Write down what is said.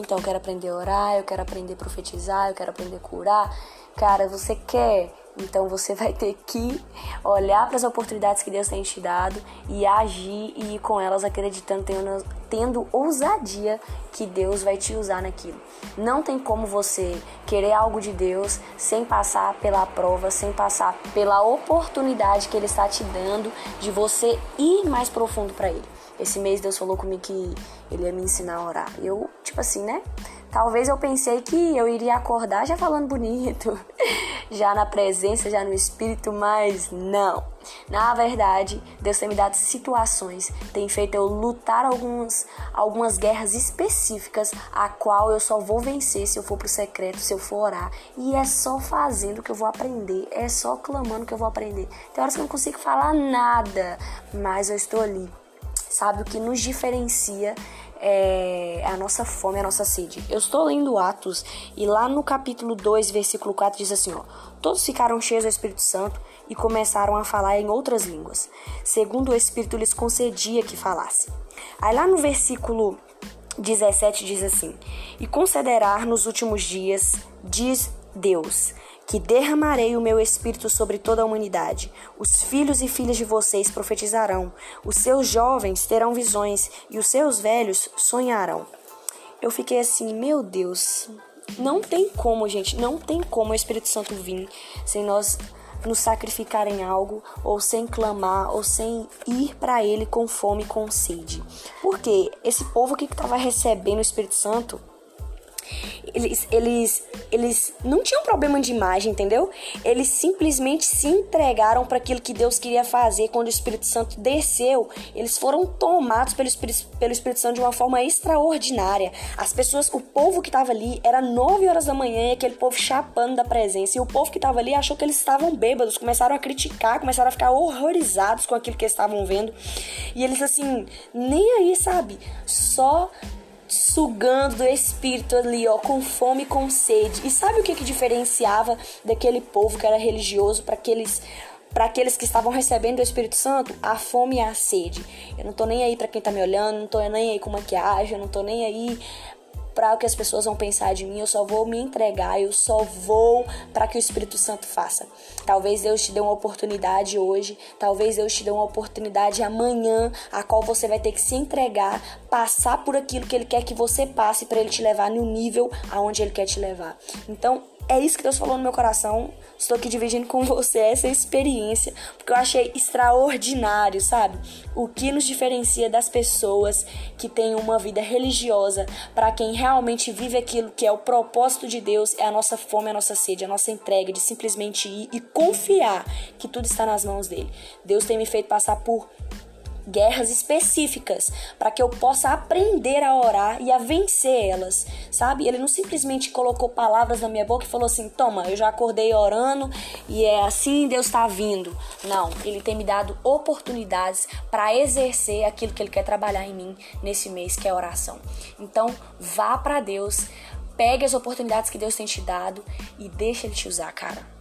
Então eu quero aprender a orar, eu quero aprender a profetizar, eu quero aprender a curar. Cara, você quer então você vai ter que olhar para as oportunidades que Deus tem te dado e agir e ir com elas acreditando, tendo, tendo ousadia que Deus vai te usar naquilo. Não tem como você querer algo de Deus sem passar pela prova, sem passar pela oportunidade que Ele está te dando de você ir mais profundo para Ele. Esse mês Deus falou comigo que Ele ia me ensinar a orar. Eu, tipo assim, né? Talvez eu pensei que eu iria acordar já falando bonito, já na presença, já no espírito, mas não. Na verdade, Deus tem me dado situações, tem feito eu lutar algumas, algumas guerras específicas, a qual eu só vou vencer se eu for pro secreto, se eu for orar. E é só fazendo que eu vou aprender, é só clamando que eu vou aprender. Tem horas que eu não consigo falar nada, mas eu estou ali. Sabe o que nos diferencia é a nossa fome, a nossa sede. Eu estou lendo Atos e lá no capítulo 2, versículo 4 diz assim, ó: Todos ficaram cheios do Espírito Santo e começaram a falar em outras línguas, segundo o Espírito lhes concedia que falasse. Aí lá no versículo 17 diz assim: E considerar nos últimos dias, diz Deus, que derramarei o meu espírito sobre toda a humanidade. Os filhos e filhas de vocês profetizarão, os seus jovens terão visões e os seus velhos sonharão. Eu fiquei assim, meu Deus, não tem como, gente, não tem como o Espírito Santo vir sem nós nos sacrificar em algo, ou sem clamar, ou sem ir para Ele com fome, com sede. Porque esse povo que estava recebendo o Espírito Santo eles, eles, eles não tinham problema de imagem, entendeu? Eles simplesmente se entregaram para aquilo que Deus queria fazer quando o Espírito Santo desceu. Eles foram tomados pelo Espírito, pelo Espírito Santo de uma forma extraordinária. As pessoas, o povo que estava ali, era 9 horas da manhã e aquele povo chapando da presença. E o povo que estava ali achou que eles estavam bêbados, começaram a criticar, começaram a ficar horrorizados com aquilo que estavam vendo. E eles, assim, nem aí, sabe? Só sugando do espírito ali, ó, com fome e com sede. E sabe o que que diferenciava daquele povo que era religioso para aqueles para aqueles que estavam recebendo o Espírito Santo, a fome e a sede. Eu não tô nem aí para quem tá me olhando, não tô nem aí com maquiagem, eu não tô nem aí para o que as pessoas vão pensar de mim, eu só vou me entregar, eu só vou para que o Espírito Santo faça. Talvez Deus te dê uma oportunidade hoje, talvez Deus te dê uma oportunidade amanhã, a qual você vai ter que se entregar, passar por aquilo que ele quer que você passe para ele te levar no nível aonde ele quer te levar. Então, é isso que Deus falou no meu coração. Estou aqui dividindo com você essa experiência, porque eu achei extraordinário, sabe? O que nos diferencia das pessoas que têm uma vida religiosa, para quem realmente vive aquilo que é o propósito de Deus, é a nossa fome, a nossa sede, a nossa entrega de simplesmente ir e confiar que tudo está nas mãos dele. Deus tem me feito passar por guerras específicas para que eu possa aprender a orar e a vencer elas, sabe? Ele não simplesmente colocou palavras na minha boca e falou assim: "Toma, eu já acordei orando e é assim Deus está vindo". Não, ele tem me dado oportunidades para exercer aquilo que ele quer trabalhar em mim nesse mês, que é oração. Então, vá para Deus, pegue as oportunidades que Deus tem te dado e deixa ele te usar, cara.